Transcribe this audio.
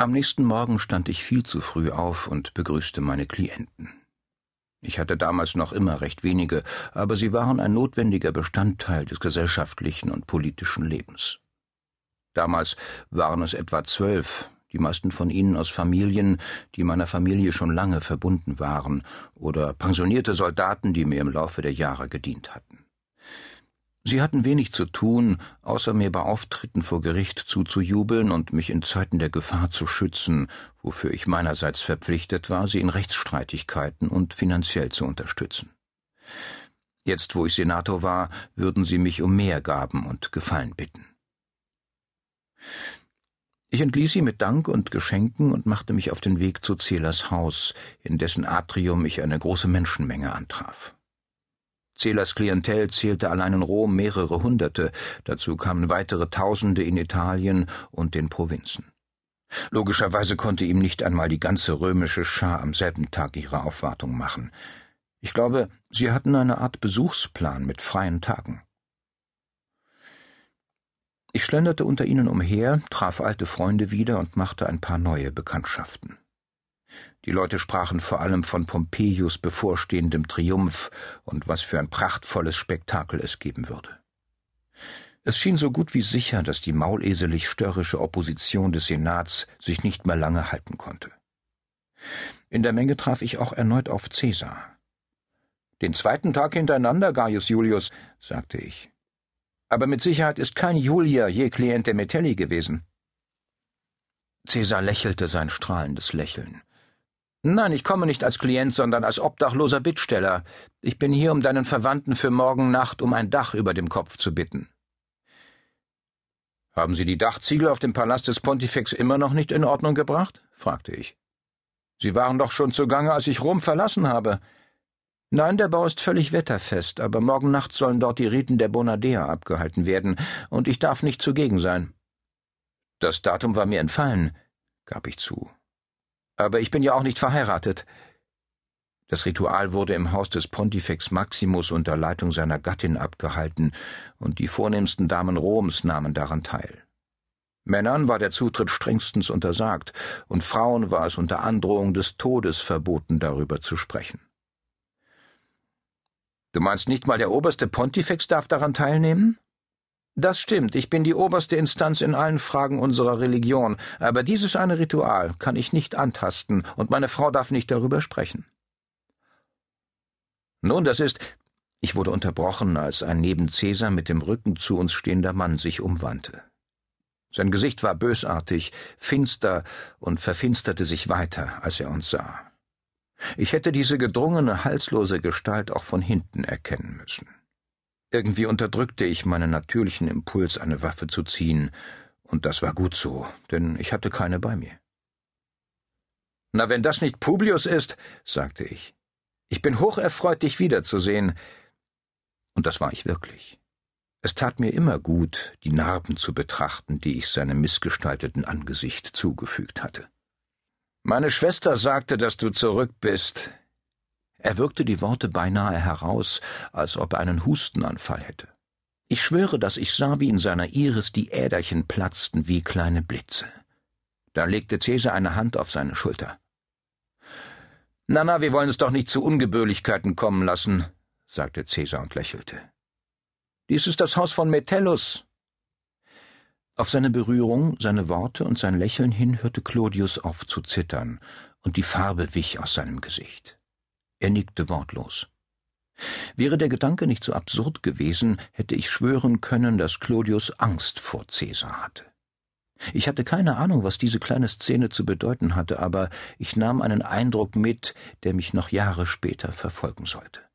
Am nächsten Morgen stand ich viel zu früh auf und begrüßte meine Klienten. Ich hatte damals noch immer recht wenige, aber sie waren ein notwendiger Bestandteil des gesellschaftlichen und politischen Lebens. Damals waren es etwa zwölf, die meisten von ihnen aus Familien, die meiner Familie schon lange verbunden waren, oder pensionierte Soldaten, die mir im Laufe der Jahre gedient hatten. Sie hatten wenig zu tun, außer mir bei Auftritten vor Gericht zuzujubeln und mich in Zeiten der Gefahr zu schützen, wofür ich meinerseits verpflichtet war, sie in Rechtsstreitigkeiten und finanziell zu unterstützen. Jetzt, wo ich Senator war, würden sie mich um mehr Gaben und Gefallen bitten. Ich entließ sie mit Dank und Geschenken und machte mich auf den Weg zu Zählers Haus, in dessen Atrium ich eine große Menschenmenge antraf. Zählers Klientel zählte allein in Rom mehrere Hunderte, dazu kamen weitere Tausende in Italien und den Provinzen. Logischerweise konnte ihm nicht einmal die ganze römische Schar am selben Tag ihre Aufwartung machen. Ich glaube, sie hatten eine Art Besuchsplan mit freien Tagen. Ich schlenderte unter ihnen umher, traf alte Freunde wieder und machte ein paar neue Bekanntschaften. Die Leute sprachen vor allem von Pompeius bevorstehendem Triumph und was für ein prachtvolles Spektakel es geben würde. Es schien so gut wie sicher, dass die mauleselig störrische Opposition des Senats sich nicht mehr lange halten konnte. In der Menge traf ich auch erneut auf Cäsar. Den zweiten Tag hintereinander, Gaius Julius, sagte ich. Aber mit Sicherheit ist kein Julier je Kliente Metelli gewesen. Cäsar lächelte sein strahlendes Lächeln. Nein, ich komme nicht als Klient, sondern als obdachloser Bittsteller. Ich bin hier, um deinen Verwandten für morgen Nacht um ein Dach über dem Kopf zu bitten. Haben Sie die Dachziegel auf dem Palast des Pontifex immer noch nicht in Ordnung gebracht? fragte ich. Sie waren doch schon zugange, als ich Rom verlassen habe. Nein, der Bau ist völlig wetterfest, aber morgen Nacht sollen dort die Riten der Bonadea abgehalten werden, und ich darf nicht zugegen sein. Das Datum war mir entfallen, gab ich zu. Aber ich bin ja auch nicht verheiratet. Das Ritual wurde im Haus des Pontifex Maximus unter Leitung seiner Gattin abgehalten, und die vornehmsten Damen Roms nahmen daran teil. Männern war der Zutritt strengstens untersagt, und Frauen war es unter Androhung des Todes verboten, darüber zu sprechen. Du meinst nicht mal der oberste Pontifex darf daran teilnehmen? Das stimmt, ich bin die oberste Instanz in allen Fragen unserer Religion, aber dieses eine Ritual kann ich nicht antasten, und meine Frau darf nicht darüber sprechen. Nun, das ist. Ich wurde unterbrochen, als ein neben Cäsar mit dem Rücken zu uns stehender Mann sich umwandte. Sein Gesicht war bösartig, finster und verfinsterte sich weiter, als er uns sah. Ich hätte diese gedrungene, halslose Gestalt auch von hinten erkennen müssen. Irgendwie unterdrückte ich meinen natürlichen Impuls, eine Waffe zu ziehen, und das war gut so, denn ich hatte keine bei mir. Na, wenn das nicht Publius ist, sagte ich. Ich bin hocherfreut, dich wiederzusehen. Und das war ich wirklich. Es tat mir immer gut, die Narben zu betrachten, die ich seinem missgestalteten Angesicht zugefügt hatte. Meine Schwester sagte, dass du zurück bist. Er wirkte die Worte beinahe heraus, als ob er einen Hustenanfall hätte. Ich schwöre, dass ich sah, wie in seiner Iris die Äderchen platzten wie kleine Blitze. Da legte Cäsar eine Hand auf seine Schulter. Na, na, wir wollen es doch nicht zu Ungebührlichkeiten kommen lassen, sagte Cäsar und lächelte. Dies ist das Haus von Metellus. Auf seine Berührung, seine Worte und sein Lächeln hin hörte Clodius auf zu zittern, und die Farbe wich aus seinem Gesicht. Er nickte wortlos. Wäre der Gedanke nicht so absurd gewesen, hätte ich schwören können, dass Clodius Angst vor Cäsar hatte. Ich hatte keine Ahnung, was diese kleine Szene zu bedeuten hatte, aber ich nahm einen Eindruck mit, der mich noch Jahre später verfolgen sollte.